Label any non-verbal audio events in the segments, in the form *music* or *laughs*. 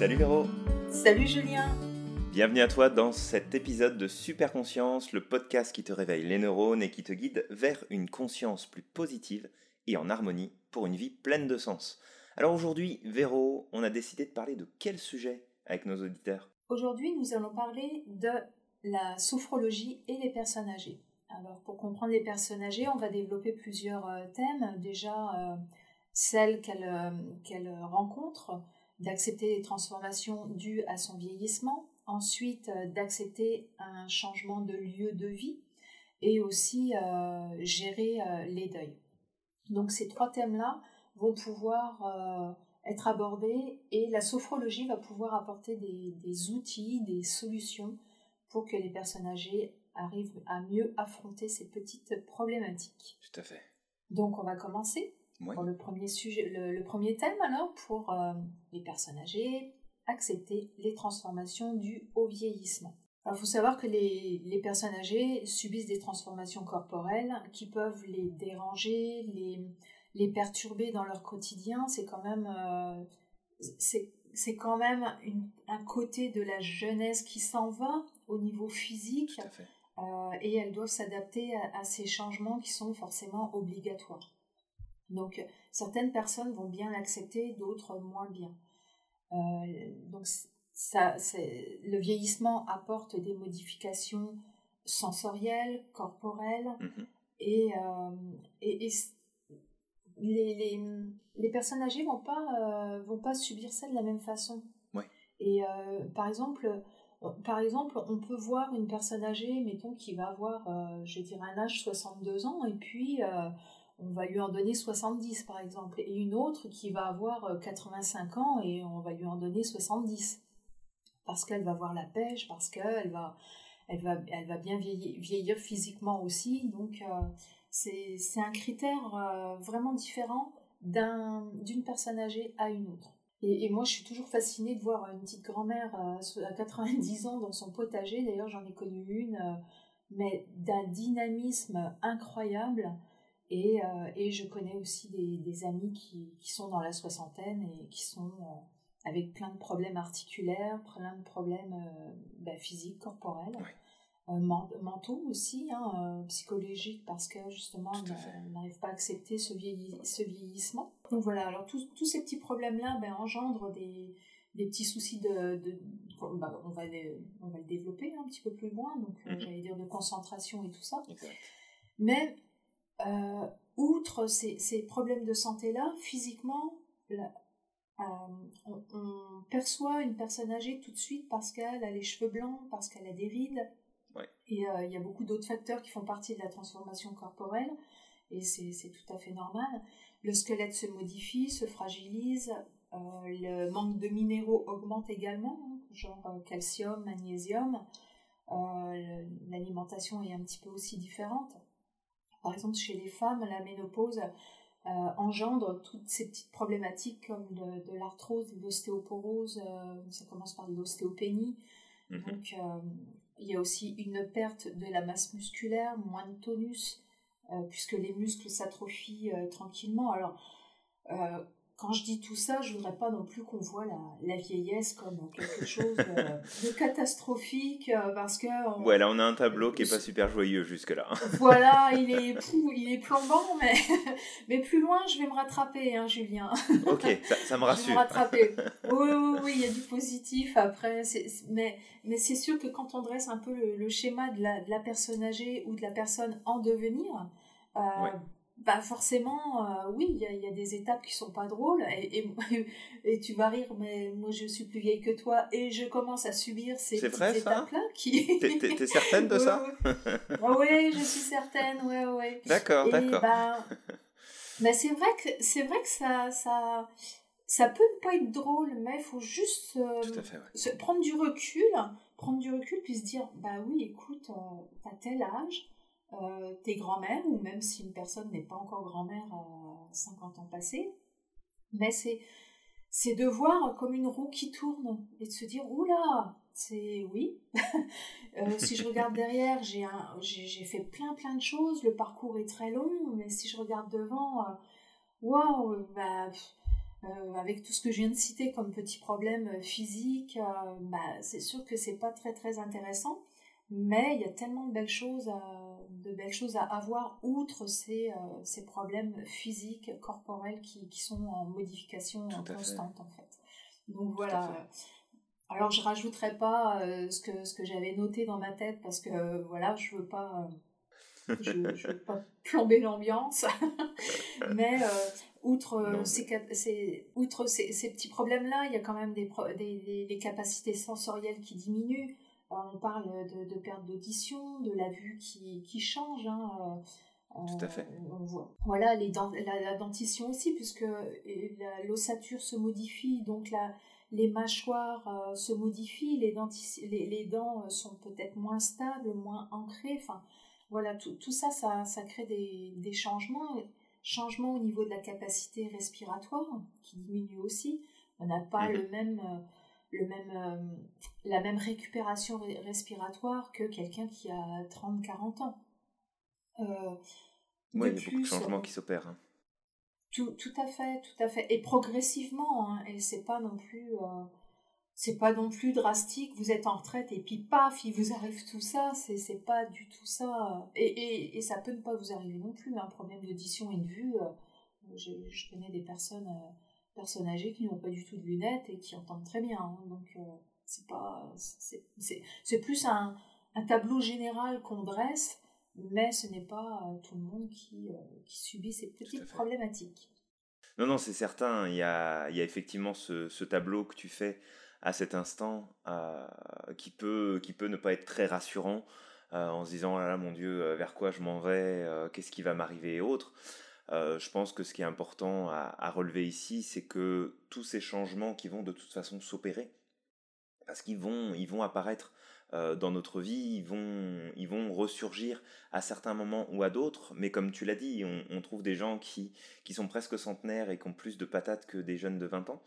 Salut Véro Salut Julien Bienvenue à toi dans cet épisode de Super Conscience, le podcast qui te réveille les neurones et qui te guide vers une conscience plus positive et en harmonie pour une vie pleine de sens. Alors aujourd'hui, Véro, on a décidé de parler de quel sujet avec nos auditeurs? Aujourd'hui, nous allons parler de la sophrologie et les personnes âgées. Alors pour comprendre les personnes âgées, on va développer plusieurs euh, thèmes. Déjà, euh, celles qu'elles euh, rencontrent, d'accepter les transformations dues à son vieillissement, ensuite euh, d'accepter un changement de lieu de vie et aussi euh, gérer euh, les deuils. Donc ces trois thèmes-là vont pouvoir être abordés et la sophrologie va pouvoir apporter des, des, outils, des solutions pour que les personnes âgées arrivent à mieux affronter ces petites problématiques. Tout à fait. Donc on va commencer pour le premier, sujet, le, premier thème, alors, pour euh, les personnes âgées, accepter les transformations dues au vieillissement. il faut savoir que les, les, personnes âgées subissent des transformations corporelles qui peuvent les déranger, les, les perturber dans leur quotidien. C'est quand même, euh, c'est quand même une, un côté de la jeunesse qui s'en va au niveau physique. Euh, et elles doivent s'adapter à, à ces changements qui sont forcément obligatoires. Donc certaines personnes vont bien l'accepter, d'autres moins bien. Euh, donc ça, le vieillissement apporte des modifications sensorielles, corporelles, et, euh, et, les, les, les, personnes âgées vont pas euh, vont pas subir ça de la même façon. Et par exemple, par exemple, on peut voir une personne âgée, mettons, qui va avoir, je dirais, un âge 62 ans, et puis on va lui en donner 70 par exemple, et une autre qui va avoir 85 euh, ans et on va lui en donner 70. Parce qu'elle va voir la pêche, parce qu'elle va, elle va, elle va bien vieillir, physiquement aussi. Donc euh, c'est un critère euh, vraiment différent d'une personne âgée à une autre. Et, et, moi, je suis toujours fascinée de voir une petite grand-mère à 90 ans dans son potager. D'ailleurs, j'en ai connu une, mais d'un dynamisme incroyable. Et, euh, et, je connais aussi des, des amis qui, qui, sont dans la soixantaine et qui sont euh, avec plein de problèmes articulaires, plein de problèmes euh, bah, physiques, corporels, mentaux aussi, hein, psychologiques, parce que justement, on n'arrive pas à accepter ce, ce, vieillissement. Donc voilà, alors tous, ces petits problèmes-là ben, engendrent des, des petits soucis de, de bah, on, va on va le développer un petit peu plus loin, donc mm-hmm. j'allais dire de concentration et tout ça. Mais euh, outre ces, ces, problèmes de santé-là, physiquement, euh, on, perçoit une personne âgée tout de suite parce qu'elle a les cheveux blancs, parce qu'elle a des rides. Et euh, il y a beaucoup d'autres facteurs qui font partie de la transformation corporelle. Et c'est tout à fait normal. Le squelette se modifie, se fragilise. le manque de minéraux augmente également, hein, genre calcium, magnésium. L'alimentation est un petit peu aussi différente. Par exemple, chez les femmes, la ménopause euh, engendre toutes ces petites problématiques comme de, l'arthrose, de l'ostéoporose, euh, ça commence par l'ostéopénie. Mhm. Donc, euh, il y a aussi une perte de la masse musculaire, moins de tonus, puisque les muscles s'atrophient tranquillement. Alors, quand je dis tout ça, je voudrais pas non plus qu'on voit la, vieillesse comme quelque chose de, catastrophique euh, parce que. On... Ouais, là on a un tableau qui est pas super joyeux jusque là. *laughs* voilà, il est il est plombant, mais *laughs* mais plus loin, je vais me rattraper, hein, Julien. *laughs* Ok, ça, me rassure. je vais me rattraper. Oui, oui, oui, il y a du positif après, mais mais c'est sûr que quand on dresse un peu le, schéma de la, de la personne âgée ou de la personne en devenir. Euh, bah forcément, euh, oui, il y, y a, des étapes qui sont pas drôles et, *laughs* et, tu vas rire, mais moi je suis plus vieille que toi et je commence à subir ces étapes-là. Qui... T'es *laughs* certaine de ça Oui, je suis certaine, ouais, ouais. D'accord, d'accord. Bah, *laughs* bah, c'est vrai que c'est vrai que ça, ça, ça peut ne pas être drôle, mais il faut juste se prendre du recul, prendre du recul puis se dire, bah oui, écoute, euh, t'as tel âge euh, tes grands-mères, ou même si une personne n'est pas encore grand-mère à 50 ans passés, mais c'est, c'est de voir comme une roue qui tourne et de se dire oula, c'est oui. *laughs* euh, si je regarde derrière, j'ai, j'ai, fait plein plein de choses, le parcours est très long, mais si je regarde devant, euh, waouh, bah, avec tout ce que je viens de citer comme petits problèmes physiques, bah, c'est sûr que c'est pas très très intéressant. Mais il y a tellement de belles choses à, de belles choses à avoir outre ces, ces problèmes physiques, corporels qui, qui sont en modification constante en fait. Donc voilà. Alors je rajouterai pas ce que ce que j'avais noté dans ma tête parce que voilà, je veux pas *laughs* je ne veux pas plomber l'ambiance, *laughs* mais euh, outre, euh, Ces, outre ces, petits problèmes-là, il y a quand même des, des, capacités sensorielles qui diminuent. Euh, on parle de, perte d'audition, de la vue qui, qui change. Hein, Tout à fait. Voilà, les la, dentition aussi, puisque l'ossature se modifie, donc la, les mâchoires se modifient, les, les, les dents sont peut-être moins stables, moins ancrées. Enfin, voilà, tout, tout ça, ça, ça, crée des, des, changements. Changements au niveau de la capacité respiratoire qui diminue aussi. On n'a pas mhm. le même, euh, le même, euh, la même récupération respiratoire que quelqu'un qui a 30-40 ans. Euh, oui, il y a beaucoup de changements qui s'opèrent. Hein. Tout, tout, à fait, tout à fait. Et progressivement, hein, et c'est pas non plus c'est pas non plus drastique, vous êtes en retraite et puis paf, il vous arrive tout ça, c'est, pas du tout ça. Et, et, et, ça peut ne pas vous arriver non plus, un problème d'audition et de vue. Euh, je, je connais des personnes, euh, personnes âgées qui n'ont pas du tout de lunettes et qui entendent très bien. Hein. donc euh, c'est pas, c'est, c'est, c'est plus un, un, tableau général qu'on dresse, mais ce n'est pas tout le monde qui, qui subit ces petites problématiques. Non, non, c'est certain. Il y a, il y a effectivement ce, ce tableau que tu fais à cet instant euh, qui, peut, qui peut ne pas être très rassurant euh, en se disant oh là là mon Dieu euh, vers quoi je m'en vais qu'est-ce qui va m'arriver et autres je pense que ce qui est important à, relever ici c'est que tous ces changements qui vont de toute façon s'opérer parce qu'ils vont ils vont apparaître dans notre vie, ils vont, ils vont ressurgir à certains moments ou à d'autres, mais comme tu l'as dit, on, on, trouve des gens qui, qui sont presque centenaires et qui ont plus de patates que des jeunes de 20 ans.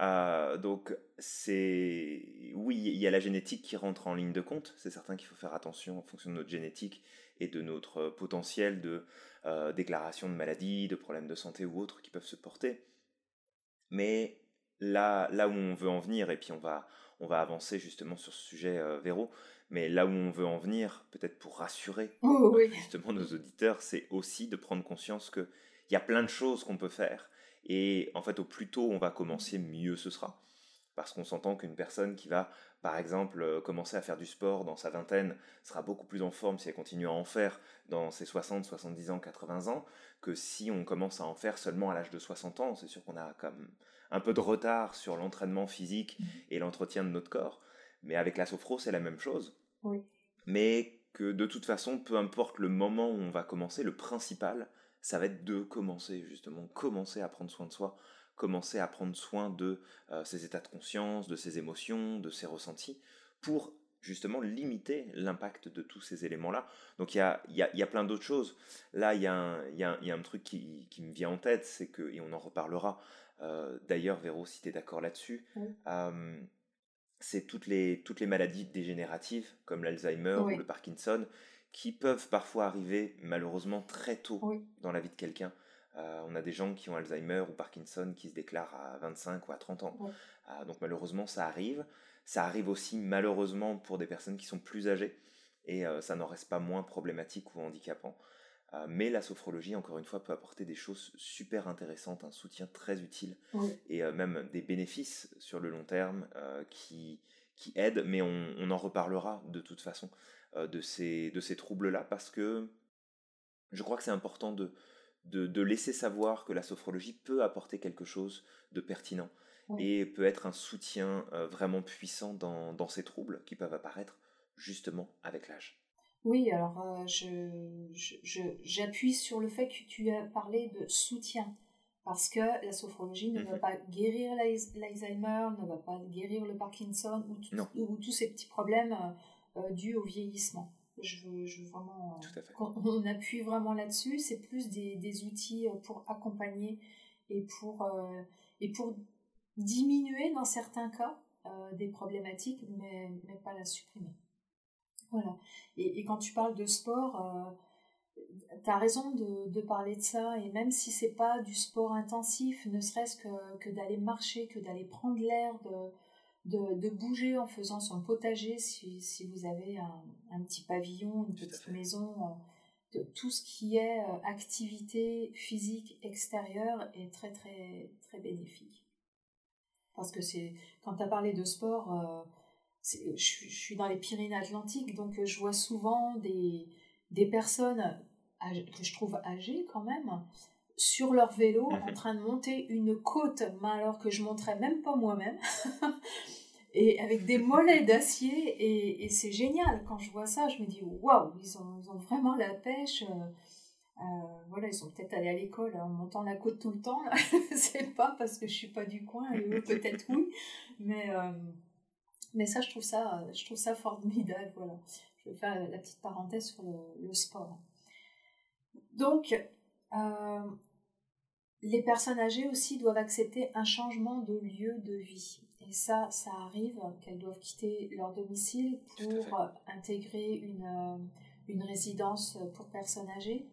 Euh, donc c'est oui, il y a la génétique qui rentre en ligne de compte. C'est certain qu'il faut faire attention en fonction de notre génétique et de notre potentiel de euh, déclaration de maladies, de problèmes de santé ou autres qui peuvent se porter. Mais là, là où on veut en venir, et puis on va, on va avancer justement sur ce sujet, euh, Véro, mais là où on veut en venir, peut-être pour rassurer justement nos auditeurs, c'est aussi de prendre conscience qu'il y a plein de choses qu'on peut faire et en fait, au plus tôt on va commencer, mieux ce sera. Parce qu'on s'entend qu'une personne qui va, par exemple, euh, commencer à faire du sport dans sa vingtaine sera beaucoup plus en forme si elle continue à en faire dans ses 60, 70 ans, 80 ans, que si on commence à en faire seulement à l'âge de 60 ans. C'est sûr qu'on a comme un peu de retard sur l'entraînement physique mmh. et l'entretien de notre corps. Mais avec la sophro, c'est la même chose. Oui. Mais que de toute façon, peu importe le moment où on va commencer, le principal, ça va être de commencer justement, commencer à prendre soin de soi, commencer à prendre soin de euh, ses états de conscience, de ses émotions, de ses ressentis, pour justement limiter l'impact de tous ces éléments-là. Donc il y a, y, a, y a, plein d'autres choses. Là, il y, y, y, a un truc qui, qui me vient en tête, c'est que, et on en reparlera, euh, d'ailleurs Véro, si tu es d'accord là-dessus, euh, c'est toutes les, toutes les maladies dégénératives, comme l'Alzheimer ou le Parkinson, qui peuvent parfois arriver malheureusement très tôt dans la vie de quelqu'un. Euh, on a des gens qui ont Alzheimer ou Parkinson qui se déclarent à 25 ou à 30 ans. Euh, donc malheureusement ça arrive. Ça arrive aussi malheureusement pour des personnes qui sont plus âgées et euh, ça n'en reste pas moins problématique ou handicapant. mais la sophrologie, encore une fois, peut apporter des choses super intéressantes, un soutien très utile et même des bénéfices sur le long terme qui, qui aident, mais on en reparlera de toute façon. De ces, de ces troubles-là parce que je crois que c'est important de, de, laisser savoir que la sophrologie peut apporter quelque chose de pertinent et peut être un soutien euh, vraiment puissant dans, dans, ces troubles qui peuvent apparaître justement avec l'âge. Oui, alors euh, je, j'appuie sur le fait que tu as parlé de soutien parce que la sophrologie ne va mhm. pas guérir l'Alzheimer, ne va pas guérir le Parkinson ou, ou tous ces petits problèmes euh, dû au vieillissement. Je veux, je veux vraiment. On appuie vraiment là-dessus. C'est plus des, des, outils euh, pour accompagner et pour, euh, et pour diminuer dans certains cas des problématiques, mais, mais pas la supprimer. Voilà. Et, et, quand tu parles de sport, tu as raison de, parler de ça, et même si c'est pas du sport intensif, ne serait-ce que, d'aller marcher, que d'aller prendre l'air, de, bouger en faisant son potager, si, vous avez un, petit pavillon, une petite maison, euh, de, tout ce qui est euh, activité physique extérieure est très très très bénéfique. Parce que c'est quand tu as parlé de sport, euh, je, suis dans les Pyrénées-Atlantiques, donc je vois souvent des, des personnes que je trouve âgées quand même, sur leur vélo en mhm. train de monter une côte, alors que je monterais même pas moi-même, *laughs* et avec des mollets d'acier, et, c'est génial. Quand je vois ça, je me dis waouh, ils ont, vraiment la pêche. Euh, euh, voilà, ils sont peut-être allés à l'école en montant la côte tout le temps. c'est *laughs* pas parce que je suis pas du coin, peut-être oui, mais euh, mais ça, je trouve ça, je trouve ça formidable. Voilà, je vais faire la petite parenthèse sur le sport. Donc, les personnes âgées aussi doivent accepter un changement de lieu de vie. Et ça, ça arrive qu'elles doivent quitter leur domicile pour intégrer une, euh, une résidence pour personnes âgées.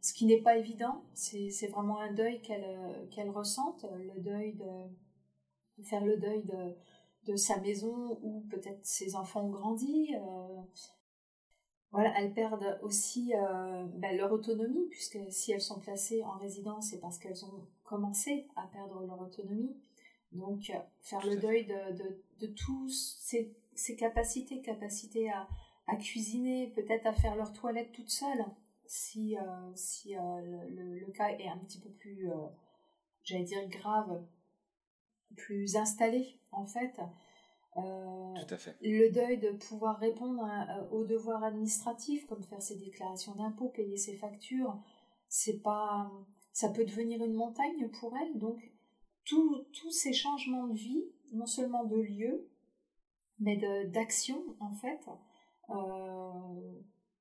Ce qui n'est pas évident, c'est vraiment un deuil qu'elles ressentent, le deuil de, faire le deuil de, de sa maison où peut-être ses enfants ont grandi, euh, voilà, elles perdent aussi euh, ben, leur autonomie, puisque si elles sont placées en résidence, c'est parce qu'elles ont commencé à perdre leur autonomie. Donc, euh, faire le deuil de, de, de tous ces, ces, capacités, capacités à, à cuisiner, peut-être à faire leur toilette toute seule, si, euh, si le, le, cas est un petit peu plus, j'allais dire, grave, plus installé, en fait. Euh, Tout à fait. Le deuil de pouvoir répondre euh, aux devoirs administratifs, comme faire ses déclarations d'impôts, payer ses factures, c'est pas, ça peut devenir une montagne pour elle. Donc, tous ces changements de vie, non seulement de lieu, mais d'action, en fait, euh,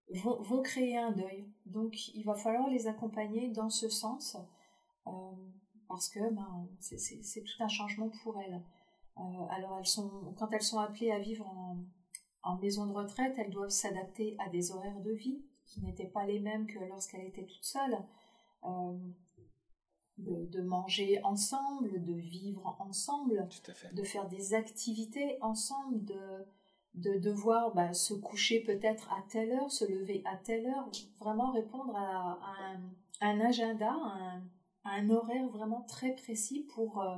vont, créer un deuil. Donc, il va falloir les accompagner dans ce sens, parce que ben, c'est tout un changement pour elles. Euh, alors, quand elles sont appelées à vivre en, maison de retraite, elles doivent s'adapter à des horaires de vie qui n'étaient pas les mêmes que lorsqu'elles étaient toutes seules. De, manger ensemble, de vivre ensemble, de faire des activités ensemble, de, de devoir bah, se coucher peut-être à telle heure, se lever à telle heure, vraiment répondre à, un, agenda, à un, horaire vraiment très précis pour, euh,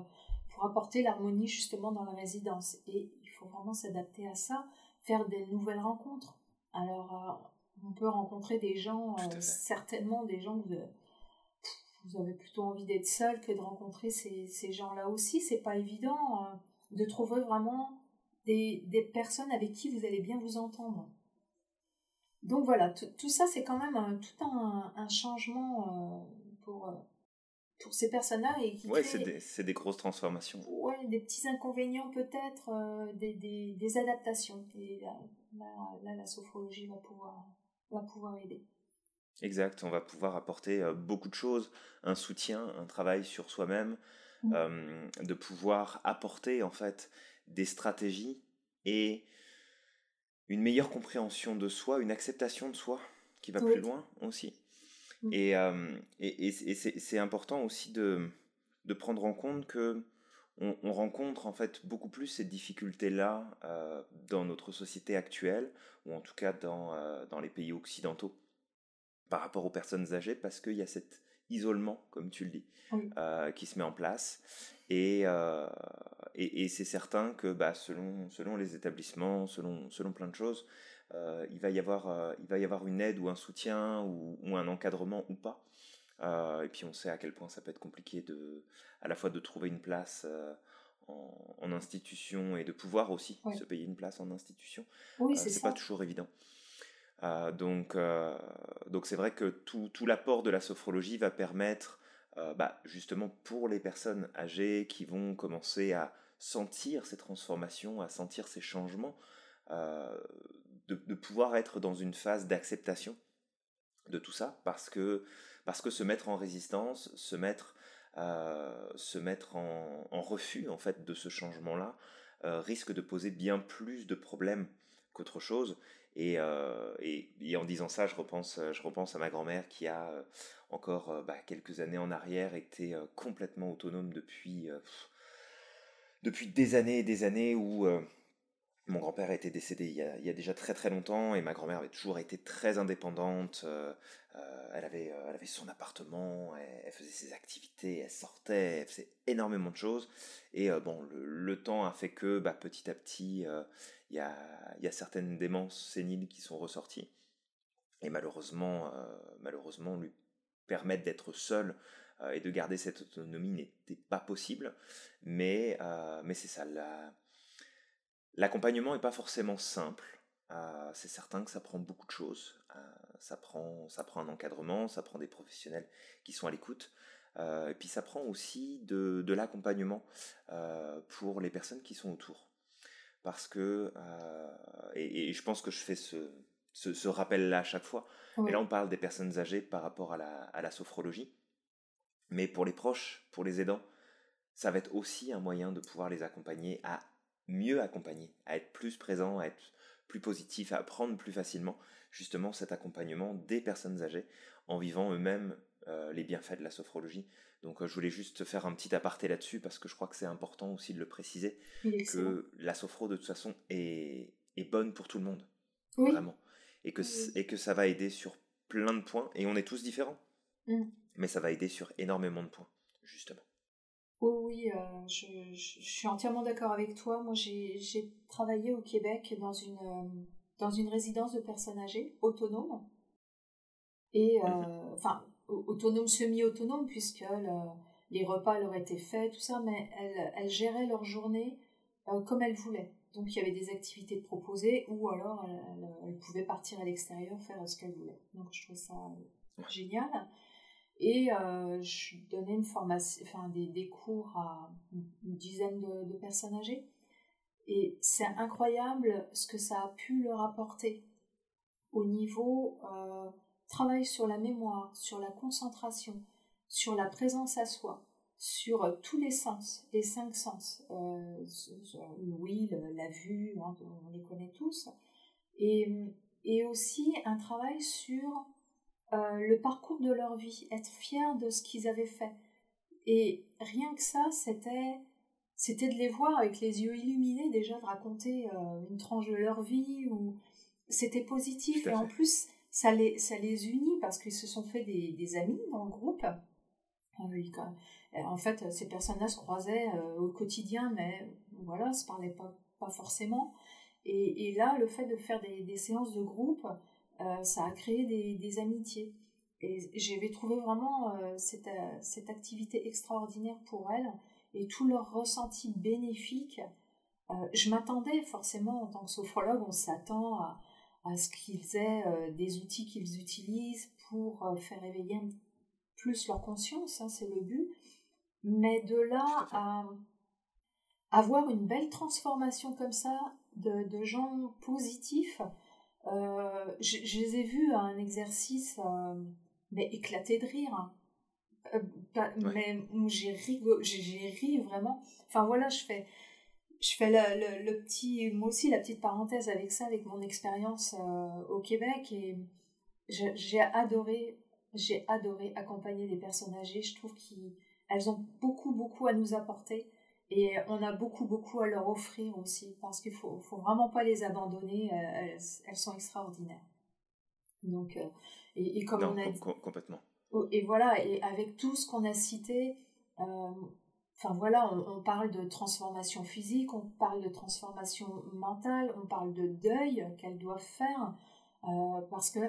pour apporter l'harmonie justement dans la résidence. Et il faut vraiment s'adapter à ça, faire des nouvelles rencontres. Alors, euh, on peut rencontrer des gens, euh, certainement des gens que vous, avez plutôt envie d'être seul que de rencontrer ces, ces gens-là aussi. C'est pas évident euh, de trouver vraiment des, des, personnes avec qui vous allez bien vous entendre. Donc voilà, tout ça c'est quand même tout un, un changement pour, pour ces personnes-là. Ouais, c'est des, des, grosses transformations. Ouais, des petits inconvénients peut-être, euh, des, des, des, adaptations. Et là, là, la sophrologie va pouvoir, va pouvoir aider. Exact, on va pouvoir apporter beaucoup de choses, un soutien, un travail sur soi-même, mmh. euh, de pouvoir apporter en fait des stratégies et une meilleure compréhension de soi, une acceptation de soi qui va plus loin aussi. Mmh. Et, et, et c'est important aussi de, de, prendre en compte que on, rencontre en fait beaucoup plus ces difficultés-là dans notre société actuelle, ou en tout cas dans, dans les pays occidentaux, par rapport aux personnes âgées, parce qu'il y a cet isolement, comme tu le dis, qui se met en place. Et, et, c'est certain que bah, selon, selon les établissements, selon, selon plein de choses, euh, il, va y avoir, euh, il va y avoir une aide ou un soutien ou, un encadrement ou pas. Euh, et puis on sait à quel point ça peut être compliqué de, à la fois de trouver une place en, institution et de pouvoir aussi se payer une place en institution. Oui, c'est pas toujours évident. Donc, donc c'est vrai que tout, l'apport de la sophrologie va permettre, bah, justement pour les personnes âgées qui vont commencer à sentir ces transformations, à sentir ces changements, de, pouvoir être dans une phase d'acceptation de tout ça, parce que, se mettre en résistance, se mettre, euh, mettre en, refus en fait de ce changement-là, euh, risque de poser bien plus de problèmes qu'autre chose. Et, et, en disant ça, je repense, je repense à ma grand-mère qui a encore bah, quelques années en arrière été complètement autonome depuis, depuis des années et des années où mon grand-père été décédé il y a, déjà très très longtemps et ma grand-mère avait toujours été très indépendante. Euh, elle, avait, euh, elle avait son appartement, elle, faisait ses activités, elle sortait, elle faisait énormément de choses. Et euh, bon, le, temps a fait que bah, petit à petit, il y a, certaines démences séniles qui sont ressorties. Et malheureusement, malheureusement lui permettre d'être seule et de garder cette autonomie n'était pas possible. Mais, mais c'est ça, l'accompagnement n'est pas forcément simple. c'est certain que ça prend beaucoup de choses ça prend, ça prend un encadrement, ça prend des professionnels qui sont à l'écoute. Euh, et puis ça prend aussi de, l'accompagnement euh, pour les personnes qui sont autour. Parce que, euh, et, je pense que je fais ce, ce, rappel-là à chaque fois, et là on parle des personnes âgées par rapport à la, à la sophrologie, mais pour les proches, pour les aidants, ça va être aussi un moyen de pouvoir les accompagner à mieux accompagner, à être plus présent, à être plus positif, à apprendre plus facilement justement cet accompagnement des personnes âgées en vivant eux-mêmes euh, les bienfaits de la sophrologie. Donc euh, je voulais juste faire un petit aparté là-dessus parce que je crois que c'est important aussi de le préciser que la sophro de toute façon est, est bonne pour tout le monde. Vraiment. Et que, et que ça va aider sur plein de points et on est tous différents. Mmh. Mais ça va aider sur énormément de points, justement. Oui, euh, je, je, suis entièrement d'accord avec toi. Moi, j'ai travaillé au Québec dans une, dans une résidence de personnes âgées, autonome. Et, mhm. enfin, autonome, semi-autonome, puisque les repas leur étaient faits, tout ça, mais elles, elles géraient leur journée euh, comme elles voulaient. Donc il y avait des activités proposées ou alors elles, pouvaient partir à l'extérieur faire ce qu'elles voulaient. Donc je trouve ça génial. Et euh, je donnais une formation, enfin des, des cours à une dizaine de, personnes âgées. Et c'est incroyable ce que ça a pu leur apporter au niveau euh, travail sur la mémoire, sur la concentration, sur la présence à soi, sur euh, tous les sens, les cinq sens, euh, l'ouïe, la vue, hein, on les connaît tous, et, et aussi un travail sur euh, le parcours de leur vie, être fier de ce qu'ils avaient fait. Et rien que ça, c'était c'était de les voir avec les yeux illuminés déjà de raconter euh, une tranche de leur vie ou c'était positif. Et en plus ça les ça les unit parce qu'ils se sont fait des, des amis dans le groupe. Ah euh, en fait ces personnes-là se croisaient euh, au quotidien mais voilà se parlaient pas pas forcément. Et, et là le fait de faire des, des séances de groupe ça a créé des, des amitiés. Et j'avais trouvé vraiment cette, cette activité extraordinaire pour elles et tout leur ressenti bénéfique. Euh, je m'attendais forcément en tant que sophrologue, on s'attend à, à, ce qu'ils aient euh, des outils qu'ils utilisent pour euh, faire éveiller plus leur conscience, hein, c'est le but. Mais de là à avoir une belle transformation comme ça de, de gens positifs, je, je, les ai vus à un exercice mais éclaté de rire. Hein. Euh, mais j'ai ri, j'ai ri vraiment. Enfin voilà, je fais, je fais le, le, petit, moi aussi la petite parenthèse avec ça, avec mon expérience euh, au Québec et j'ai adoré, j'ai adoré accompagner des personnes âgées. Je trouve qu'elles ont beaucoup beaucoup à nous apporter et on a beaucoup beaucoup à leur offrir aussi parce qu'il faut, faut vraiment pas les abandonner. Elles, elles sont extraordinaires. Donc euh, et, et, comme on a dit, complètement Oh, et voilà, et avec tout ce qu'on a cité, euh, enfin voilà, on, parle de transformation physique, on parle de transformation mentale, on parle de deuil qu'elles doivent faire, euh, parce que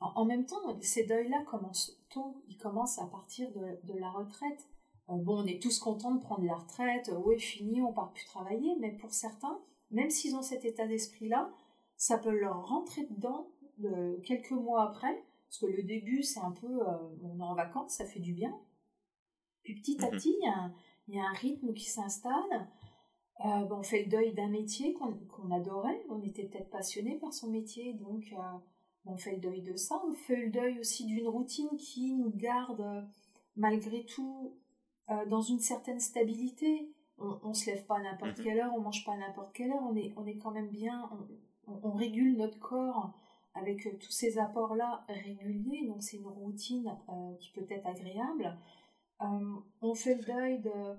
en, même temps, ces deuils-là commencent tôt, ils commencent à partir de, de la retraite. Euh, bon, on est tous contents de prendre la retraite, oui, fini, on part plus travailler, mais pour certains, même s'ils ont cet état d'esprit-là, ça peut leur rentrer dedans quelques mois après, parce que le début, c'est un peu, euh, on est en vacances, ça fait du bien. Puis petit à mhm. petit, il y, a un rythme qui s'installe. Euh, on fait le deuil d'un métier qu'on adorait, on était peut-être passionné par son métier, donc euh, on fait le deuil de ça. On fait le deuil aussi d'une routine qui nous garde malgré tout dans une certaine stabilité. On, on se lève pas à n'importe mhm. quelle heure, on mange pas à n'importe quelle heure, on est, on est quand même bien, on, régule notre corps avec tous ces apports-là réguliers, donc c'est une routine qui peut être agréable. On fait le deuil de,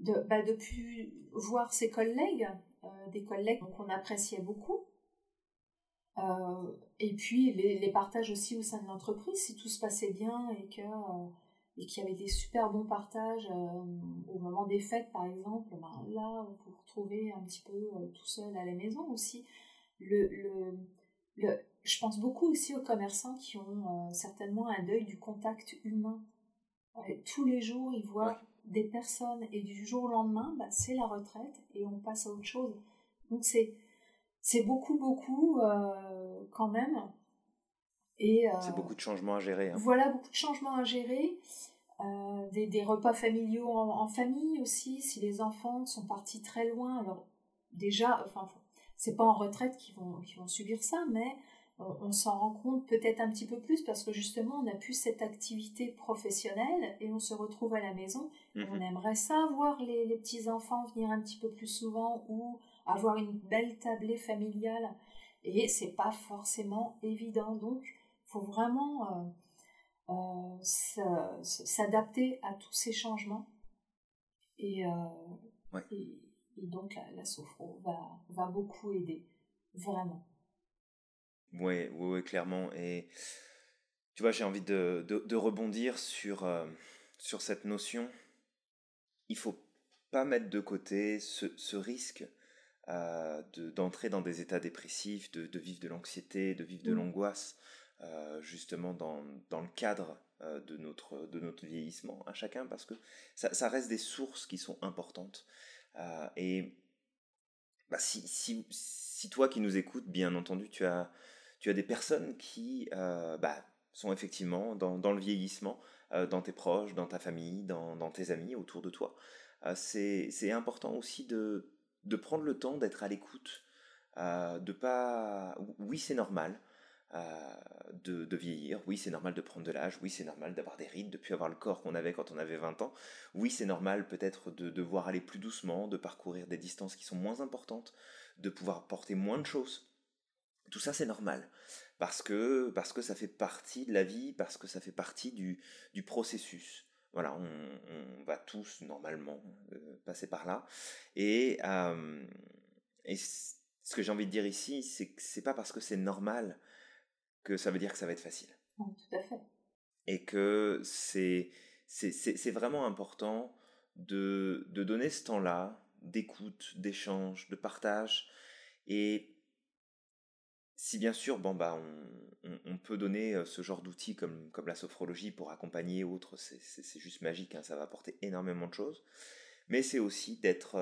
de, bah, plus voir ses collègues, des collègues qu'on appréciait beaucoup, euh, et puis les, partages aussi au sein de l'entreprise, si tout se passait bien et que euh, et qu'il y avait des super bons partages euh, au moment des fêtes par exemple, ben là vous vous retrouvez un petit peu tout seul à la maison aussi. Je pense beaucoup aussi aux commerçants qui ont certainement un deuil du contact humain. Tous les jours ils voient des personnes et du jour au lendemain, ben, c'est la retraite et on passe à autre chose. Donc c'est c'est beaucoup, beaucoup euh, quand même. Et, euh, c'est beaucoup de changements à gérer. Hein. Voilà, beaucoup de changements à gérer. Euh, des, des, repas familiaux en, famille aussi, si les enfants sont partis très loin. Alors, déjà, enfin, c'est pas en retraite qu'ils vont, qu'ils vont subir ça, mais on, s'en rend compte peut-être un petit peu plus parce que justement, on n'a plus cette activité professionnelle et on se retrouve à la maison. Mhm. On aimerait ça, voir les, les petits-enfants venir un petit peu plus souvent ou avoir une belle tablée familiale. Et c'est pas forcément évident. Donc, il faut vraiment euh, euh, s'adapter à tous ces changements. Et, euh, et, donc, la, la sophro va, va beaucoup aider. Vraiment. Oui, oui, clairement. Et tu vois, j'ai envie de, de, rebondir sur, sur cette notion. Il faut pas mettre de côté ce, ce risque euh, d'entrer dans des états dépressifs, de, de vivre de l'anxiété, de vivre de mmh. l'angoisse, euh, justement dans, dans, le cadre euh, de, notre, de notre vieillissement à chacun, parce que ça, ça reste des sources qui sont importantes. et bah, si, si, si, toi qui nous écoutes, bien entendu, tu as, tu as des personnes qui bah, sont effectivement dans, le vieillissement, dans tes proches, dans ta famille, dans, tes amis autour de toi, c'est important aussi de prendre le temps d'être à l'écoute, euh, de pas. Oui, c'est normal euh, de, vieillir. Oui, c'est normal de prendre de l'âge. Oui, c'est normal d'avoir des rides, de plus avoir le corps qu'on avait quand on avait 20 ans. Oui, c'est normal peut-être de devoir aller plus doucement, de parcourir des distances qui sont moins importantes, de pouvoir porter moins de choses. Tout ça, c'est normal. Parce que, parce que ça fait partie de la vie, parce que ça fait partie du, du processus. Voilà, on, va tous normalement euh, passer par là. Et, et ce que j'ai envie de dire ici, c'est que c'est pas parce que c'est normal que ça veut dire que ça va être facile. tout à fait. Et que c'est, c'est, vraiment important de, de donner ce temps-là d'écoute, d'échange, de partage. Et si bien sûr, bon, bah, on, peut donner ce genre d'outils comme, la sophrologie pour accompagner autres, c'est juste magique, hein, ça va apporter énormément de choses. Mais c'est aussi d'être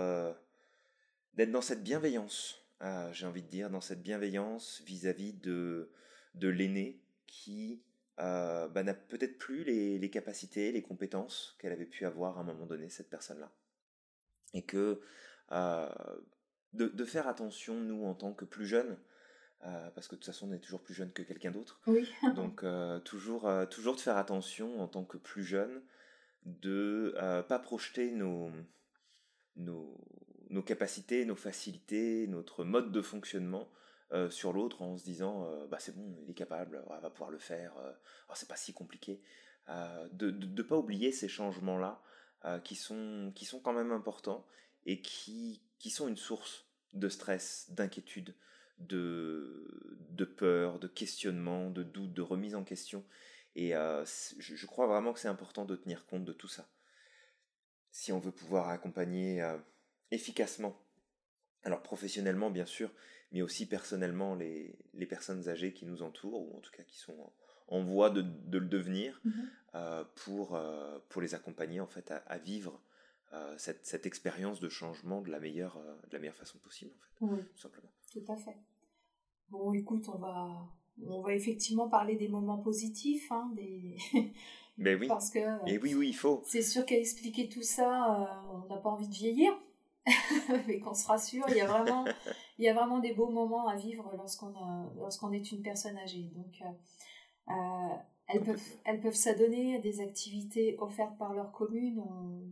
dans cette bienveillance, euh, j'ai envie de dire, dans cette bienveillance vis-à-vis de, de l'aîné qui bah, n'a peut-être plus les, capacités, les compétences qu'elle avait pu avoir à un moment donné, cette personne-là. Et que de, faire attention, nous, en tant que plus jeunes, euh, parce que de toute façon on est toujours plus jeune que quelqu'un d'autre. Oui. *laughs* Donc euh, toujours, euh, toujours de faire attention en tant que plus jeune de pas projeter nos, nos, nos, capacités, nos facilités, notre mode de fonctionnement sur l'autre en se disant bah c'est bon, il est capable, on va pouvoir le faire, oh, c'est pas si compliqué. de ne pas oublier ces changements-là qui, sont, qui sont quand même importants et qui, qui sont une source de stress, d'inquiétude, de, de peur, de questionnement, de doute, de remise en question. Et euh, je, crois vraiment que c'est important de tenir compte de tout ça. Si on veut pouvoir accompagner euh, efficacement, alors professionnellement bien sûr, mais aussi personnellement les, les, personnes âgées qui nous entourent, ou en tout cas qui sont en, voie de, de, le devenir, mmh euh, pour, pour les accompagner en fait à, vivre cette, cette expérience de changement de la meilleure, de la meilleure façon possible, en fait, tout simplement. Tout à fait. Bon, écoute, on va, on va effectivement parler des moments positifs, hein, des. Mais *laughs* oui. Parce que. Et oui, oui, il faut. C'est sûr qu'à expliquer tout ça, euh, on n'a pas envie de vieillir. *laughs* mais qu'on se rassure, il y a vraiment, *laughs* il y a vraiment des beaux moments à vivre lorsqu'on lorsqu'on est une personne âgée. Donc, euh, euh, elles peuvent, elles peuvent s'adonner à des activités offertes par leur commune.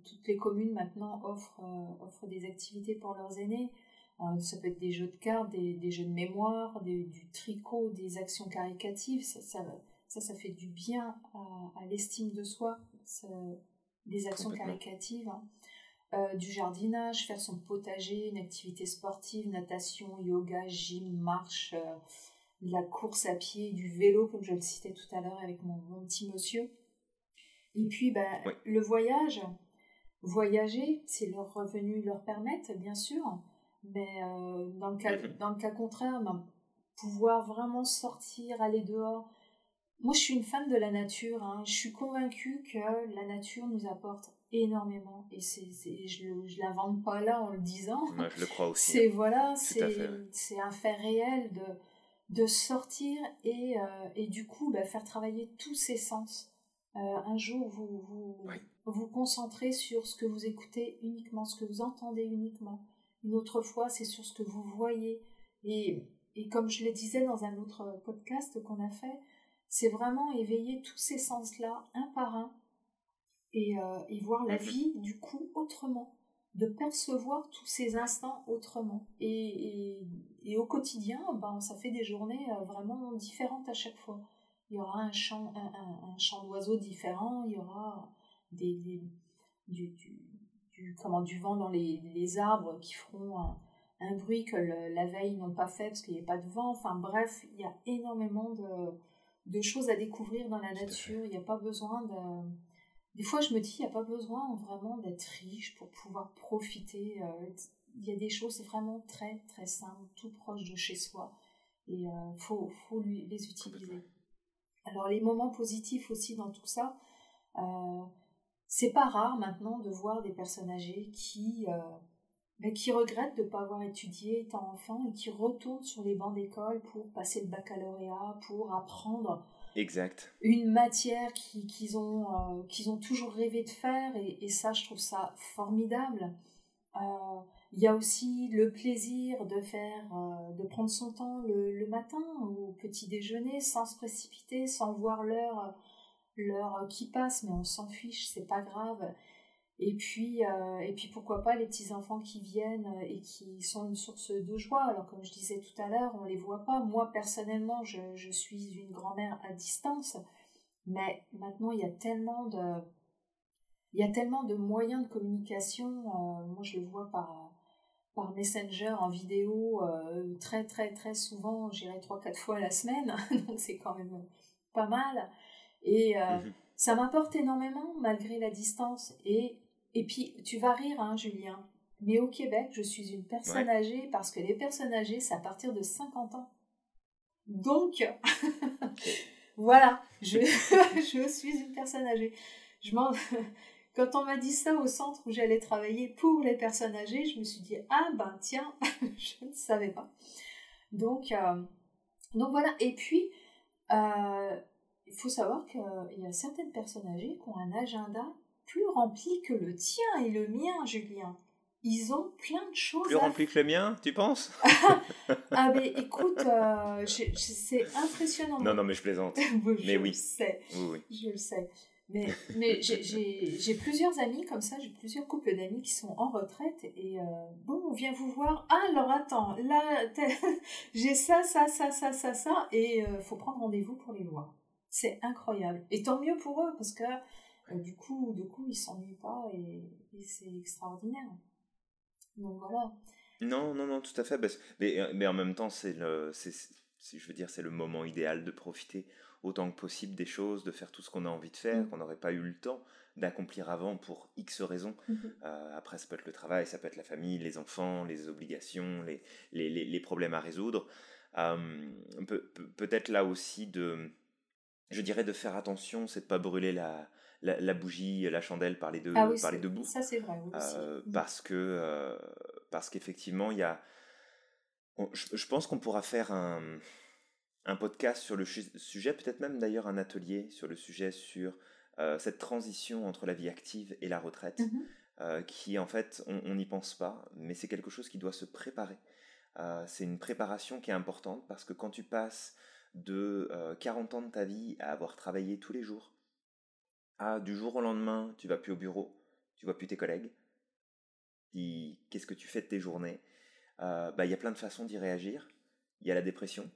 toutes les communes maintenant offrent, offrent des activités pour leurs aînés. Ça peut être des jeux de cartes, des, jeux de mémoire, du tricot, des actions caricatives. Ça, ça, ça, fait du bien à, l'estime de soi, des actions caricatives. Hein. Euh, du jardinage, faire son potager, une activité sportive, natation, yoga, gym, marche, euh, la course à pied, du vélo, comme je le citais tout à l'heure avec mon, petit monsieur. Et puis, ben, le voyage, voyager, c'est leur revenu leur permettre, bien sûr, mais euh, dans, le cas, dans le cas contraire, ben, pouvoir vraiment sortir, aller dehors. Moi, je suis une fan de la nature. Hein. Je suis convaincue que la nature nous apporte énormément et c'est je je l'invente pas là en le disant je le crois aussi c'est hein. voilà c'est un fait réel de de sortir et, euh, et du coup bah, faire travailler tous ses sens euh, un jour vous vous, vous concentrez sur ce que vous écoutez uniquement ce que vous entendez uniquement une autre fois c'est sur ce que vous voyez et, et comme je le disais dans un autre podcast qu'on a fait c'est vraiment éveiller tous ces sens là un par un euh, et, voir la vie du coup autrement, de percevoir tous ces instants autrement. Et, au quotidien, ben, ça fait des journées euh, vraiment différentes à chaque fois. Il y aura un chant, un, chant d'oiseaux différent, il y aura des, du, comment, du vent dans les, arbres qui feront un, bruit que la veille n'ont pas fait parce qu'il n'y a pas de vent. Enfin bref, il y a énormément de, de choses à découvrir dans la nature. Il n'y a pas besoin de des fois, je me dis, il n'y a pas besoin vraiment d'être riche pour pouvoir profiter. Euh, il y a des choses vraiment très, très simples, tout proche de chez soi. Et il euh, faut, faut les utiliser. Alors, les moments positifs aussi dans tout ça, euh, c'est pas rare maintenant de voir des personnes âgées qui, euh, ben, qui regrettent de ne pas avoir étudié étant enfant et qui retournent sur les bancs d'école pour passer le baccalauréat, pour apprendre Exact. Une matière qu'ils ont, euh, qu'ils ont toujours rêvé de faire, et, ça, je trouve ça formidable. Euh, il y a aussi le plaisir de faire, euh, de prendre son temps le, le, matin au petit déjeuner, sans se précipiter, sans voir l'heure, l'heure qui passe, mais on s'en fiche, c'est pas grave. Et puis, euh, et puis pourquoi pas les petits enfants qui viennent et qui sont une source de joie. Alors comme je disais tout à l'heure, on les voit pas. Moi personnellement, je, je suis une grand-mère à distance, mais maintenant il y a tellement de, il y a tellement de moyens de communication. Euh, moi je le vois par par Messenger en vidéo euh, très très très souvent, j'irai trois quatre fois la semaine, *laughs* donc c'est quand même pas mal. Et mhm. ça m'apporte énormément malgré la distance et et puis, tu vas rire, hein, Julien, mais au Québec, je suis une personne âgée parce que les personnes âgées, c'est à partir de 50 ans. Donc, *laughs* voilà, je, *laughs* je, suis une personne âgée. Je *laughs* Quand on m'a dit ça au centre où j'allais travailler pour les personnes âgées, je me suis dit, ah ben tiens, je ne savais pas. Donc, euh, donc voilà, et puis, euh, il faut savoir qu'il y a certaines personnes âgées qui ont un agenda plus rempli que le tien et le mien, Julien. Ils ont plein de choses. Plus rempli que le mien, tu penses? *laughs* Ah, mais écoute, euh, c'est impressionnant. Non, non, mais je plaisante. *laughs* mais oui. Je sais. Je le sais. Mais, mais j'ai plusieurs amis comme ça, j'ai plusieurs couples d'amis qui sont en retraite et euh, bon, on vient vous voir. Ah, alors attends, là, *laughs* j'ai ça, ça, ça, ça, ça, ça, et il euh, faut prendre rendez-vous pour les voir. C'est incroyable. Et tant mieux pour eux parce que du coup, du coup, ils s'ennuient pas et, c'est extraordinaire. Donc voilà. Non, non, non, tout à fait. Mais, mais en même temps, c'est le, c'est, je veux dire, c'est le moment idéal de profiter autant que possible des choses, de faire tout ce qu'on a envie de faire, mm. qu'on n'aurait pas eu le temps d'accomplir avant pour X raisons. Mm-hmm. Euh, après, ça peut être le travail, ça peut être la famille, les enfants, les obligations, les, les, les, problèmes à résoudre. Euh, peut-être là aussi de, je dirais de faire attention, c'est de pas brûler la, la, bougie, la chandelle par les deux, ah par les deux bouts. Ça, c'est vrai. Euh, mm. parce que euh, parce qu'effectivement, il y a. je, pense qu'on pourra faire un, un podcast sur le sujet, peut-être même d'ailleurs un atelier sur le sujet sur euh, cette transition entre la vie active et la retraite, mm-hmm. qui en fait, on n'y pense pas, mais c'est quelque chose qui doit se préparer. c'est une préparation qui est importante parce que quand tu passes de 40 ans de ta vie à avoir travaillé tous les jours, ah, du jour au lendemain, tu vas plus au bureau, tu vois plus tes collègues. Qu'est-ce que tu fais de tes journées? Bah, il y a plein de façons d'y réagir. Il y a la dépression,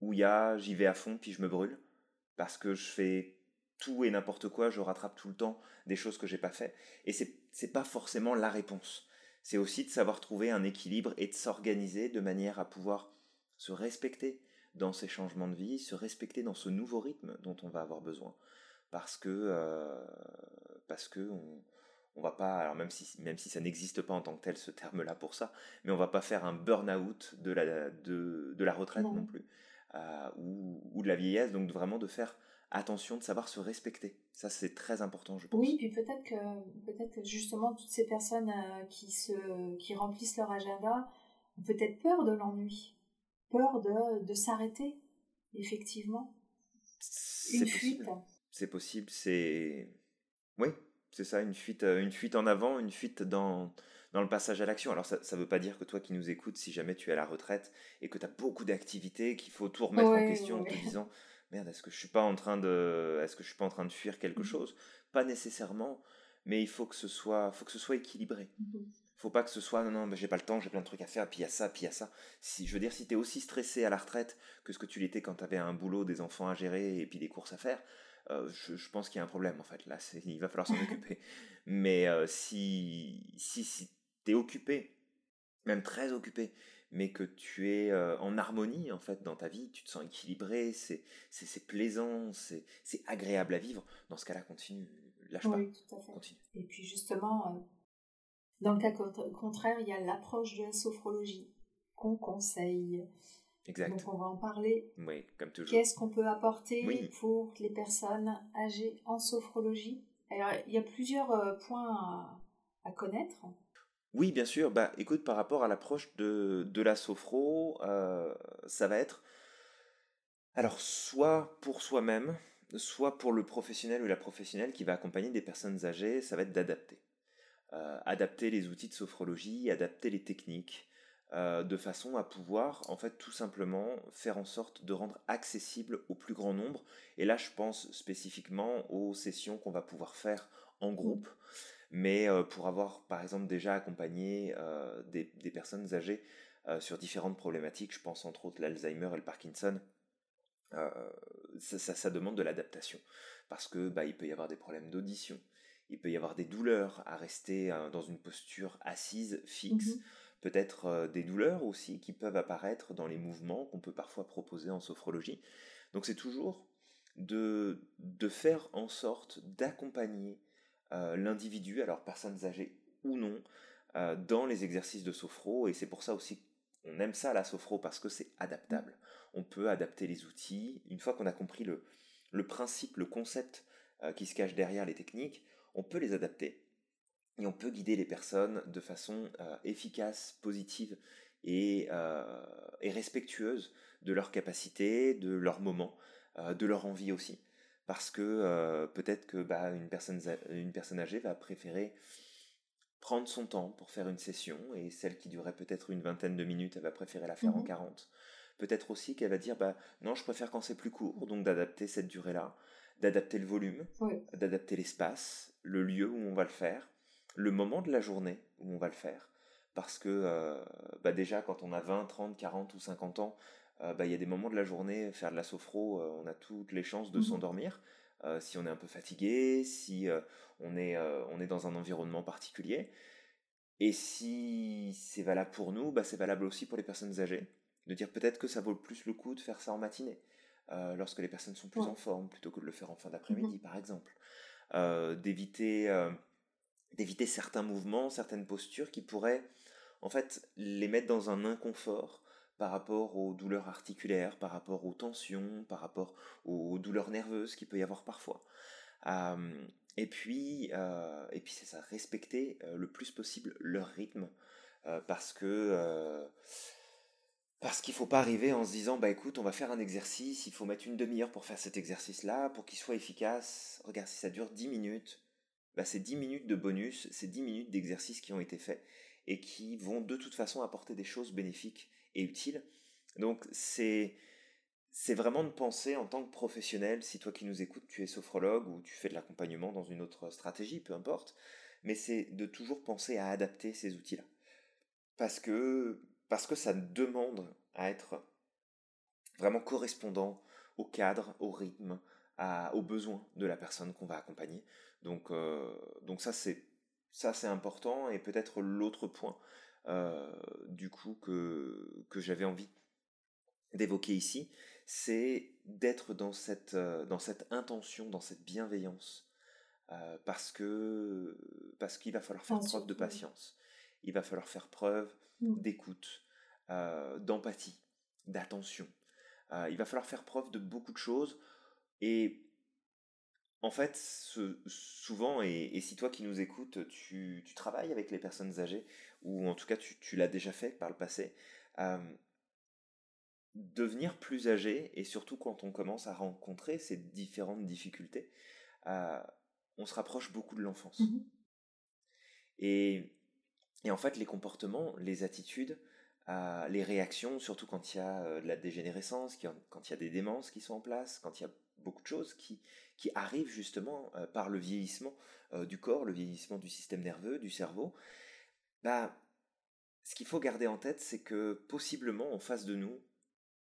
où il y a j'y vais à fond puis je me brûle parce que je fais tout et n'importe quoi, je rattrape tout le temps des choses que j'ai pas fait. Et c'est pas forcément la réponse. C'est aussi de savoir trouver un équilibre et de s'organiser de manière à pouvoir se respecter dans ces changements de vie, se respecter dans ce nouveau rythme dont on va avoir besoin. Parce que, euh, parce que on, on va pas, alors même si, même si ça n'existe pas en tant que tel ce terme-là pour ça, mais on va pas faire un burn-out de la, de, de la retraite non, plus, euh, ou, ou, de la vieillesse, donc vraiment de faire attention, de savoir se respecter. Ça, c'est très important, je pense. Oui, puis peut-être que, peut-être justement, toutes ces personnes euh, qui, se, qui remplissent leur agenda ont peut-être peur de l'ennui, peur de, de s'arrêter, effectivement. Une fuite. C'est possible, c'est. Oui, c'est ça, une fuite, euh, une fuite en avant, une fuite dans, dans le passage à l'action. Alors ça ne veut pas dire que toi qui nous écoutes, si jamais tu es à la retraite et que tu as beaucoup d'activités, qu'il faut tout remettre en question en te *laughs* disant merde, est-ce que je suis pas en train de, est-ce que je suis pas en train de fuir quelque mmh chose? Pas nécessairement, mais il faut que ce soit, faut que ce soit équilibré. Mmh faut pas que ce soit non non, mais j'ai pas le temps, j'ai plein de trucs à faire, puis il y a ça, puis il y a ça. Si je veux dire, si tu es aussi stressé à la retraite que ce que tu l'étais quand tu avais un boulot, des enfants à gérer et puis des courses à faire, euh, je, je, pense qu'il y a un problème en fait. Là, il va falloir s'en *laughs* occuper. Mais euh, si si, si tu es occupé, même très occupé, mais que tu es en harmonie en fait dans ta vie, tu te sens équilibré, c'est c'est plaisant, c'est agréable à vivre. Dans ce cas-là, continue, lâche oui, Tout à fait. Continue. Et puis justement, dans le cas contraire, il y a l'approche de la sophrologie qu'on conseille. Exact. Donc on va en parler. Oui, comme toujours. Qu'est-ce qu'on peut apporter pour les personnes âgées en sophrologie? Alors il y a plusieurs points à, à connaître. Oui, bien sûr. Bah, écoute, par rapport à l'approche de, de la sophro, euh, ça va être alors soit pour soi-même, soit pour le professionnel ou la professionnelle qui va accompagner des personnes âgées, ça va être d'adapter. Euh, adapter les outils de sophrologie, adapter les techniques, euh, de façon à pouvoir, en fait, tout simplement faire en sorte de rendre accessible au plus grand nombre. Et là, je pense spécifiquement aux sessions qu'on va pouvoir faire en groupe mais euh, pour avoir par exemple déjà accompagné euh, des, des, personnes âgées euh, sur différentes problématiques, je pense entre autres l'Alzheimer et le Parkinson, ça, ça, ça, demande de l'adaptation. Parce que bah, il peut y avoir des problèmes d'audition, il peut y avoir des douleurs à rester dans une posture assise fixe. Mmh peut-être des douleurs aussi qui peuvent apparaître dans les mouvements qu'on peut parfois proposer en sophrologie. Donc c'est toujours de, de faire en sorte d'accompagner euh, l'individu, alors personnes âgées ou non, euh, dans les exercices de sophro. Et c'est pour ça aussi qu'on aime ça la sophro parce que c'est adaptable. On peut adapter les outils. Une fois qu'on a compris le, le principe, le concept euh, qui se cache derrière les techniques, on peut les adapter. Et on peut guider les personnes de façon efficace, positive et, et, respectueuse de leurs capacités, de leurs moments, de leur envie aussi parce que euh, peut-être que bah, une, personne, une personne âgée va préférer prendre son temps pour faire une session et celle qui durait peut-être une vingtaine de minutes, elle va préférer la faire en 40. Peut-être aussi qu'elle va dire bah non, je préfère quand c'est plus court, donc d'adapter cette durée-là, d'adapter le volume, d'adapter l'espace, le lieu où on va le faire, le moment de la journée où on va le faire. Parce que euh, bah déjà, quand on a 20, 30, 40 ou 50 ans, euh, bah, il y a des moments de la journée, faire de la sophro, euh, on a toutes les chances de mmh s'endormir. Euh, si on est un peu fatigué, si on, est, on est dans un environnement particulier. Et si c'est valable pour nous, bah c'est valable aussi pour les personnes âgées. De dire peut-être que ça vaut plus le coup de faire ça en matinée, lorsque les personnes sont plus en forme, plutôt que de le faire en fin d'après-midi, mmh par exemple. d'éviter, d'éviter certains mouvements, certaines postures qui pourraient, en fait, les mettre dans un inconfort par rapport aux douleurs articulaires, par rapport aux tensions, par rapport aux douleurs nerveuses qu'il peut y avoir parfois. et puis, euh, et puis c'est ça, respecter euh, le plus possible leur rythme, euh, parce que parce qu'il faut pas arriver en se disant bah écoute on va faire un exercice, il faut mettre une demi-heure pour faire cet exercice-là, pour qu'il soit efficace. Regarde si ça dure 10 minutes, bah c'est 10 minutes de bonus, c'est 10 minutes d'exercice qui ont été faits et qui vont de toute façon apporter des choses bénéfiques et utile. Donc c'est c'est vraiment de penser en tant que professionnel, si toi qui nous écoutes, tu es sophrologue ou tu fais de l'accompagnement dans une autre stratégie, peu importe, mais c'est de toujours penser à adapter ces outils-là. parce que, parce que ça demande à être vraiment correspondant au cadre, au rythme, aux besoins de la personne qu'on va accompagner. Donc, euh, donc ça c'est ça c'est important. Et peut-être l'autre point euh, du coup que, que j'avais envie d'évoquer ici, c'est d'être dans cette, euh, dans cette intention, dans cette bienveillance, parce que parce qu'il va falloir faire preuve de patience, il va falloir faire preuve mmh. d'écoute, d'empathie, d'attention. il va falloir faire preuve de beaucoup de choses et en fait, souvent, et, si toi qui nous écoutes, tu, travailles avec les personnes âgées, ou en tout cas tu, l'as déjà fait par le passé, devenir plus âgé, et surtout quand on commence à rencontrer ces différentes difficultés, on se rapproche beaucoup de l'enfance. Mmh et, en fait, les comportements, les attitudes, les réactions, surtout quand il y a de la dégénérescence, quand il y a des démences qui sont en place, quand il y a beaucoup de choses qui, arrivent justement euh, par le vieillissement euh, du corps, le vieillissement du système nerveux, du cerveau, bah, ce qu'il faut garder en tête, c'est que possiblement en face de nous,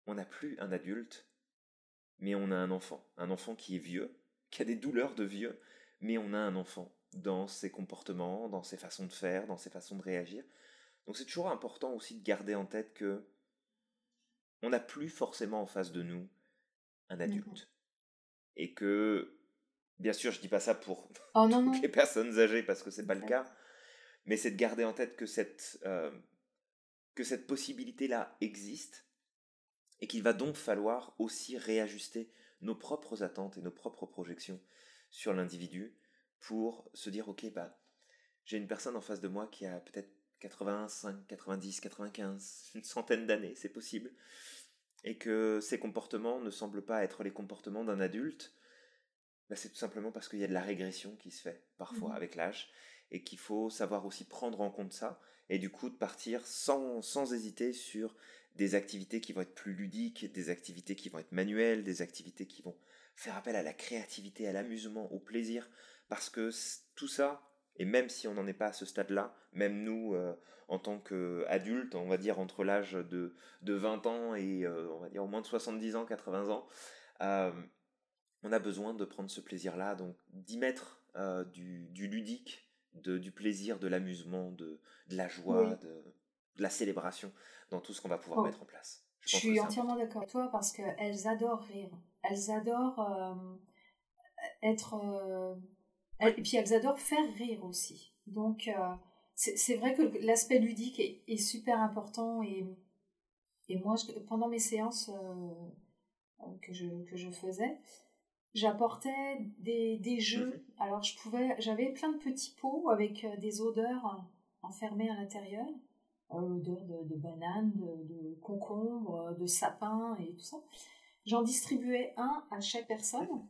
on n'a plus un adulte, mais on a un enfant. Un enfant qui est vieux, qui a des douleurs de vieux, mais on a un enfant dans ses comportements, dans ses façons de faire, dans ses façons de réagir. Donc c'est toujours important aussi de garder en tête que on n'a plus forcément en face de nous un adulte. Et que, bien sûr, je dis pas ça pour oh, *laughs* toutes les personnes âgées parce que c'est pas le cas, mais c'est de garder en tête que cette, euh, que cette possibilité-là existe et qu'il va donc falloir aussi réajuster nos propres attentes et nos propres projections sur l'individu pour se dire ok bah j'ai une personne en face de moi qui a peut-être 85, 90, 95, une centaine d'années, c'est possible. Et que ces comportements ne semblent pas être les comportements d'un adulte, bah, c'est tout simplement parce qu'il y a de la régression qui se fait parfois mmh avec l'âge et qu'il faut savoir aussi prendre en compte ça et du coup de partir sans, sans hésiter sur des activités qui vont être plus ludiques, des activités qui vont être manuelles, des activités qui vont faire appel à la créativité, à l'amusement, au plaisir, parce que tout ça, et même si on n'en est pas à ce stade-là, même nous, euh, en tant qu'adultes, on va dire entre l'âge de, de 20 ans et euh, on va dire au moins de 70 ans, 80 ans, euh, on a besoin de prendre ce plaisir-là, donc d'y mettre du, du, ludique, de, du plaisir, de l'amusement, de, de, la joie, de, la célébration dans tout ce qu'on va pouvoir oh. mettre en place. Je, suis entièrement d'accord avec toi parce qu'elles adorent rire. Elles adorent être et puis elles adorent faire rire aussi. Donc euh, c'est vrai que l'aspect ludique est, super important et, et moi pendant mes séances euh, que, je, que je faisais, j'apportais des, des, jeux. Mhm. Alors je pouvais, j'avais plein de petits pots avec euh, des odeurs enfermées à l'intérieur, l'odeur de, de, banane, de, de, concombre, de sapin et tout ça. J'en distribuais un à chaque personne.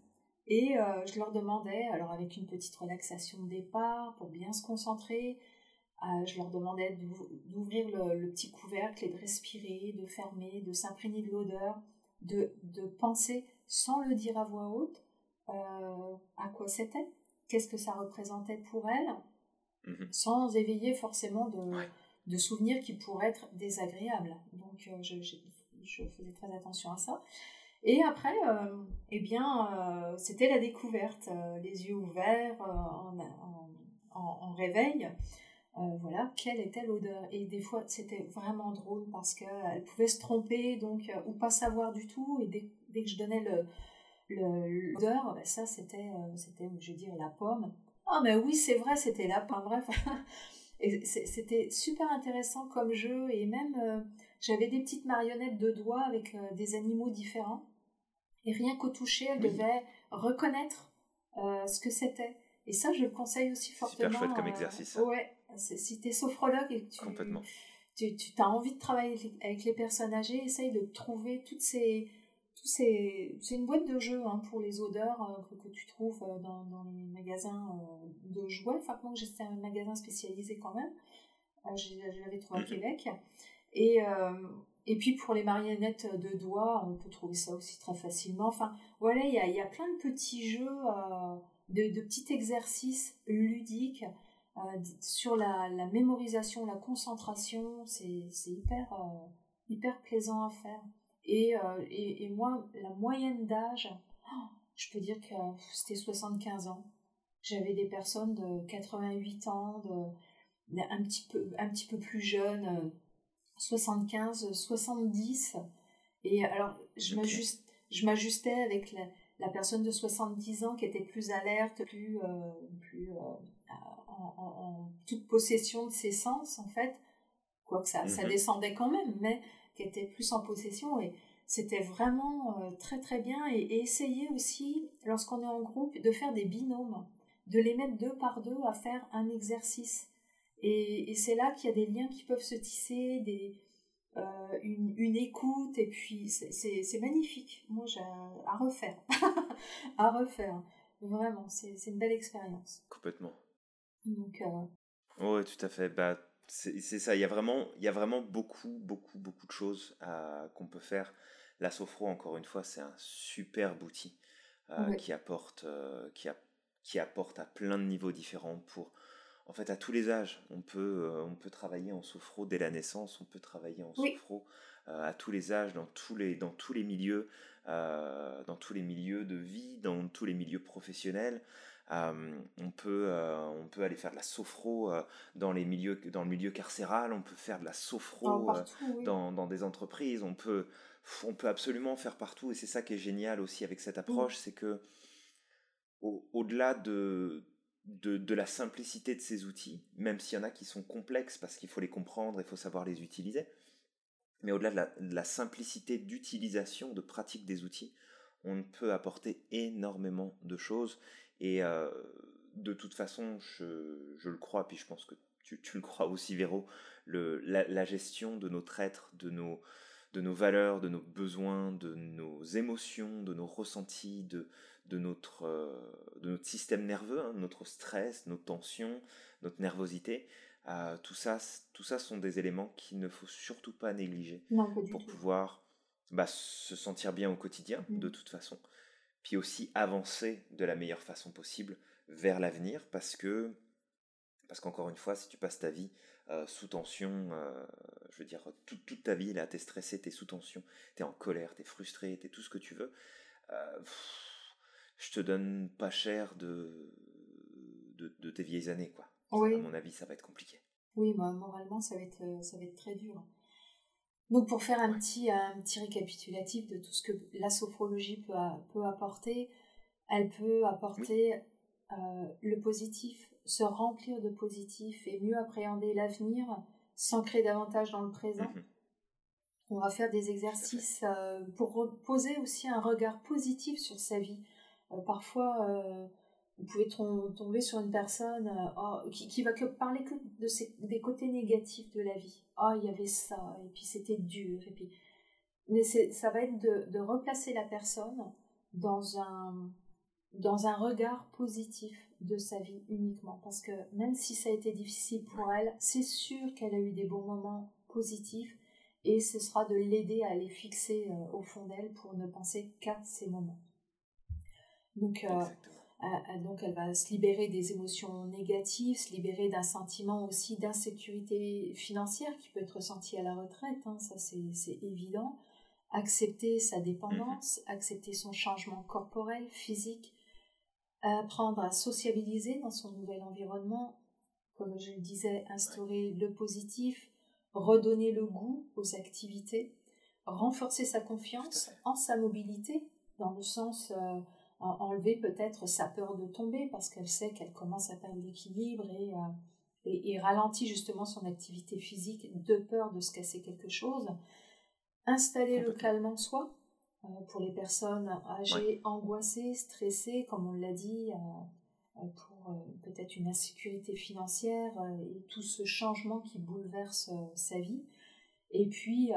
Et euh, je leur demandais, alors avec une petite relaxation de départ pour bien se concentrer, euh, je leur demandais d'ouvrir le, petit couvercle et de respirer, de fermer, de s'imprégner de l'odeur, de, de, penser sans le dire à voix haute euh, à quoi c'était, qu'est-ce que ça représentait pour elles, mmh sans éveiller forcément de, de, souvenirs qui pourraient être désagréables. Donc je, je faisais très attention à ça. Et après, euh, eh bien, euh, c'était la découverte, euh, les yeux ouverts, en, en, réveil. voilà, quelle était l'odeur Et des fois, c'était vraiment drôle parce qu'elle pouvait se tromper, donc ou pas savoir du tout. Et dès, dès que je donnais le l'odeur, ben ça c'était, je veux dire, la pomme. Ah mais oui, c'est vrai, c'était la pomme. Bref, *laughs* c'était super intéressant comme jeu et même j'avais des petites marionnettes de doigts avec des animaux différents. Et rien qu'au toucher, elle devait reconnaître euh, ce que c'était. Et ça, je le conseille aussi fortement. Super chouette comme euh, exercice. ouais, si tu es sophrologue et que tu, Complètement. tu, tu as envie de travailler avec les personnes âgées, essaye de trouver toutes ces... Tous ces c'est une boîte de jeux hein, pour les odeurs euh, que, tu trouves dans, dans les magasins de jouets. Enfin, moi, j'étais un magasin spécialisé quand même. je, l'avais trouvé à mhm. Québec. Et, et puis pour les marionnettes de doigts, on peut trouver ça aussi très facilement. Enfin, voilà, il y a, y a, plein de petits jeux, euh, de, de, petits exercices ludiques sur la, mémorisation, la concentration, c'est hyper, hyper plaisant à faire. Et, et, moi, la moyenne d'âge, oh, je peux dire que c'était 75 ans. J'avais des personnes de 88 ans, de, un, petit peu, un petit peu plus jeunes, 75, 70. Et alors, je m'ajustais avec la, personne de 70 ans qui était plus alerte, plus, euh, plus euh, en, toute possession de ses sens, en fait. Quoique ça, ça mhm. descendait quand même, mais qui était plus en possession. Et c'était vraiment euh, très très bien. Et, et essayer aussi, lorsqu'on est en groupe, de faire des binômes de les mettre deux par deux à faire un exercice. Et, c'est là qu'il y a des liens qui peuvent se tisser, des, euh, une, écoute, et puis c'est magnifique. Moi, j'ai à refaire. *laughs* à refaire. Vraiment, c'est une belle expérience. Complètement. Donc. Euh... Oui, tout à fait. Bah, c'est ça. Il y, a vraiment, il y a vraiment beaucoup, beaucoup, beaucoup de choses qu'on peut faire. La sophro, encore une fois, c'est un superbe outil euh, qui apporte, qui, a, qui apporte à plein de niveaux différents pour en fait à tous les âges. On peut, euh, on peut travailler en sophro dès la naissance, on peut travailler en sophro euh, à tous les âges, dans tous les, dans tous les milieux, euh, dans tous les milieux de vie, dans tous les milieux professionnels. on, peut, on peut aller faire de la sophro dans, les milieux, dans le milieu carcéral, on peut faire de la sophro dans, dans, des entreprises, on peut, on peut absolument faire partout et c'est ça qui est génial aussi avec cette approche, c'est que au-delà de, de, la simplicité de ces outils, même s'il y en a qui sont complexes parce qu'il faut les comprendre, il faut savoir les utiliser, mais au-delà de, la, simplicité d'utilisation, de pratique des outils, on peut apporter énormément de choses. Et euh, de toute façon, je, le crois, puis je pense que tu, le crois aussi, Véro, la, gestion de notre être, de nos, de nos valeurs, de nos besoins, de nos émotions, de nos ressentis, de, de notre, euh, de notre système nerveux, hein, notre stress, nos tensions, notre nervosité. Euh, tout, ça, tout ça sont des éléments qu'il ne faut surtout pas négliger pour pouvoir bah, se sentir bien au quotidien, de mm. toute façon. Puis aussi avancer de la meilleure façon possible vers l'avenir parce que, parce qu'encore une fois, si tu passes ta vie euh, sous tension, je veux dire, toute, toute ta vie, là, t'es stressé, t'es sous tension, t'es en colère, t'es frustré, t'es tout ce que tu veux je te donne pas cher de, de, tes vieilles années, quoi. À mon avis, ça va être compliqué. Oui, bah, moralement, ça va, être, euh, ça va être très dur. Donc, pour faire un, petit, un petit récapitulatif de tout ce que la sophrologie peut, peut apporter, elle peut apporter euh, le positif, se remplir de positif et mieux appréhender l'avenir, s'ancrer davantage dans le présent. Mhm. On va faire des exercices euh, pour poser aussi un regard positif sur sa vie. Euh, parfois, euh, vous pouvez tomber sur une personne euh, oh, qui, va que parler que de des côtés négatifs de la vie. Ah, il y avait ça, et puis c'était dur, et puis. Mais ça va être de, replacer la personne dans un, dans un regard positif de sa vie uniquement. Parce que même si ça a été difficile pour elle, c'est sûr qu'elle a eu des bons moments positifs et ce sera de l'aider à les fixer au fond d'elle pour ne penser qu'à ces moments. Donc, euh, donc elle va se libérer des émotions négatives, se libérer d'un sentiment aussi d'insécurité financière qui peut être ressenti à la retraite, hein, ça c'est évident. Accepter sa dépendance, mhm. accepter son changement corporel, physique, apprendre à sociabiliser dans son nouvel environnement, comme je le disais, instaurer le positif, redonner le goût aux activités, renforcer sa confiance en sa mobilité, dans le sens euh, enlever peut-être sa peur de tomber parce qu'elle sait qu'elle commence à perdre l'équilibre et, euh, et, ralentit justement son activité physique de peur de se casser quelque chose. Installer le calme en soi euh, pour les personnes âgées, angoissées, stressées, comme on l'a dit, euh, pour peut-être une insécurité financière et tout ce changement qui bouleverse sa vie. Et puis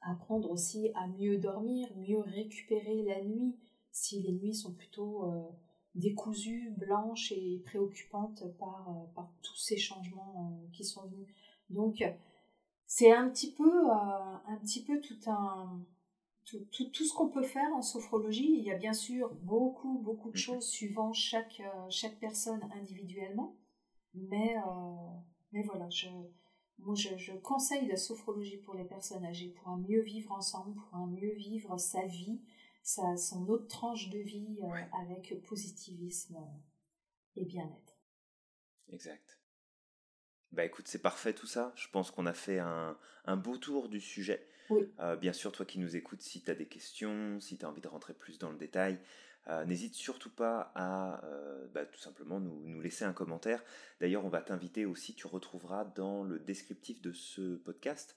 apprendre aussi à mieux dormir, mieux récupérer la nuit, si les nuits sont plutôt euh, décousues, blanches et préoccupantes par, euh, par tous ces changements euh, qui sont venus. Donc, c'est un petit peu, un petit peu tout un, tout, tout, ce qu'on peut faire en sophrologie. Il y a bien sûr beaucoup, beaucoup de choses suivant chaque, chaque personne individuellement. Mais, mais voilà, je, moi je, je, conseille la sophrologie pour les personnes âgées, pour un mieux vivre ensemble, pour un mieux vivre sa vie, sa, son autre tranche de vie avec positivisme et bien-être. Exact. Bah écoute, c'est parfait tout ça. Je pense qu'on a fait un, un, beau tour du sujet. Euh, bien sûr, toi qui nous écoutes, si tu as des questions, si tu as envie de rentrer plus dans le détail, euh, n'hésite surtout pas à euh, bah, tout simplement nous, nous, laisser un commentaire. D'ailleurs, on va t'inviter aussi, tu retrouveras dans le descriptif de ce podcast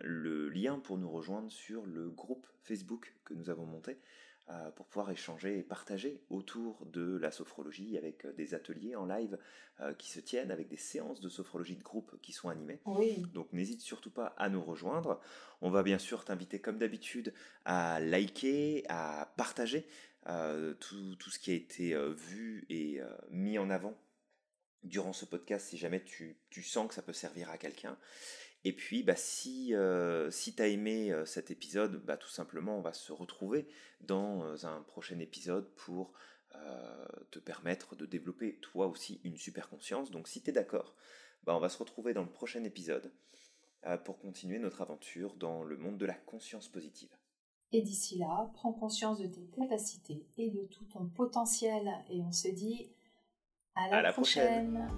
le lien pour nous rejoindre sur le groupe Facebook que nous avons monté. Euh, pour pouvoir échanger et partager autour de la sophrologie avec euh, des ateliers en live euh, qui se tiennent, avec des séances de sophrologie de groupe qui sont animées. Donc n'hésite surtout pas à nous rejoindre. On va bien sûr t'inviter comme d'habitude à liker, à partager tout, tout, ce qui a été vu et mis en avant durant ce podcast si jamais tu, tu sens que ça peut servir à quelqu'un. Et puis, bah, si, euh, si tu as aimé euh, cet épisode, bah, tout simplement, on va se retrouver dans euh, un prochain épisode pour te permettre de développer toi aussi une super conscience. Donc, si tu es d'accord, bah, on va se retrouver dans le prochain épisode pour continuer notre aventure dans le monde de la conscience positive. Et d'ici là, prends conscience de tes capacités et de tout ton potentiel. Et on se dit à la, prochaine.